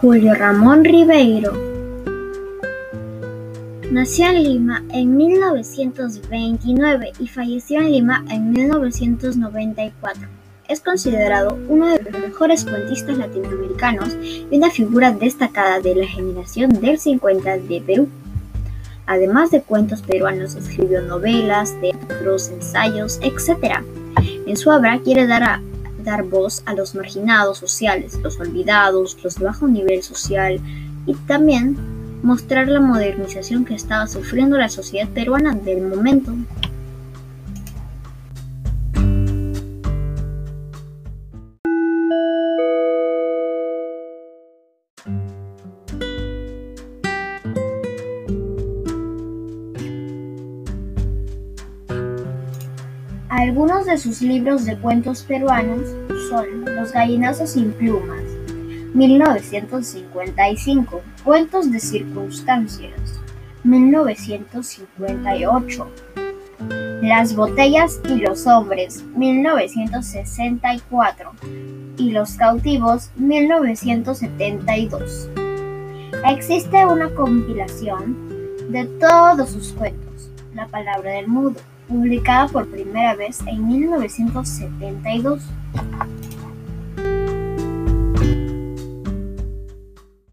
Julio Ramón Ribeiro nació en Lima en 1929 y falleció en Lima en 1994. Es considerado uno de los mejores cuentistas latinoamericanos y una figura destacada de la generación del 50 de Perú. Además de cuentos peruanos, escribió novelas, teatros, ensayos, etc. En su obra quiere dar a dar voz a los marginados sociales, los olvidados, los de bajo nivel social y también mostrar la modernización que estaba sufriendo la sociedad peruana del momento. Algunos de sus libros de cuentos peruanos son Los gallinazos sin plumas, 1955, Cuentos de circunstancias, 1958, Las botellas y los hombres, 1964, y Los cautivos, 1972. Existe una compilación de todos sus cuentos, La palabra del mudo, publicada por primera vez en 1972.